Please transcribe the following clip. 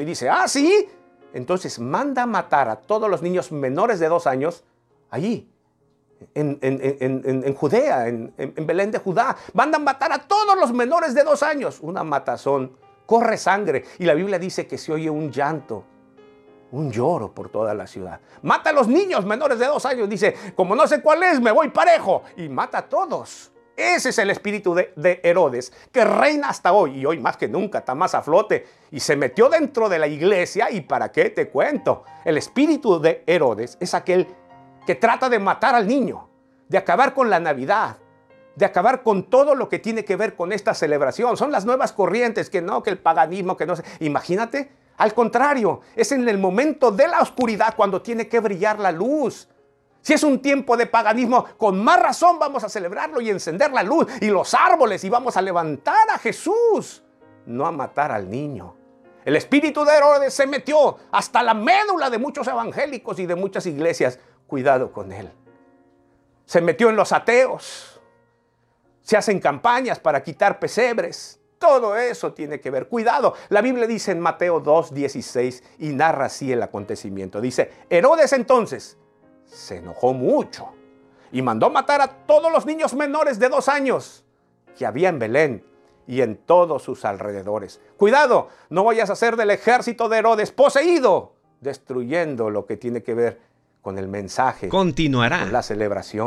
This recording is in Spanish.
Y dice, ah, sí. Entonces manda matar a todos los niños menores de dos años allí, en, en, Judea, en, Belén de Judá. Mandan matar a todos los menores de dos años. Una matazón, corre sangre. Y la Biblia dice que se oye un llanto, un lloro por toda la ciudad. Mata a los niños menores de dos años. Dice, como no sé cuál es, me voy parejo. Y mata a todos. Ese es el espíritu de, Herodes, que reina hasta hoy y hoy más que nunca está más a flote y se metió dentro de la iglesia y para qué te cuento. El espíritu de Herodes es aquel que trata de matar al niño, de acabar con la Navidad, de acabar con todo lo que tiene que ver con esta celebración. Son las nuevas corrientes, que no, que el paganismo, que no sé. Imagínate, al contrario, es en el momento de la oscuridad cuando tiene que brillar la luz. Si es un tiempo de paganismo, con más razón vamos a celebrarlo y encender la luz y los árboles y vamos a levantar a Jesús, no a matar al niño. El espíritu de Herodes se metió hasta la médula de muchos evangélicos y de muchas iglesias. Cuidado con él. Se metió en los ateos. Se hacen campañas para quitar pesebres. Todo eso tiene que ver. Cuidado. La Biblia dice en Mateo 2.16 y narra así el acontecimiento. Dice, Herodes entonces se enojó mucho y mandó matar a todos los niños menores de dos años que había en Belén y en todos sus alrededores. Cuidado, no vayas a ser del ejército de Herodes poseído, destruyendo lo que tiene que ver con el mensaje. Continuará. Con la celebración.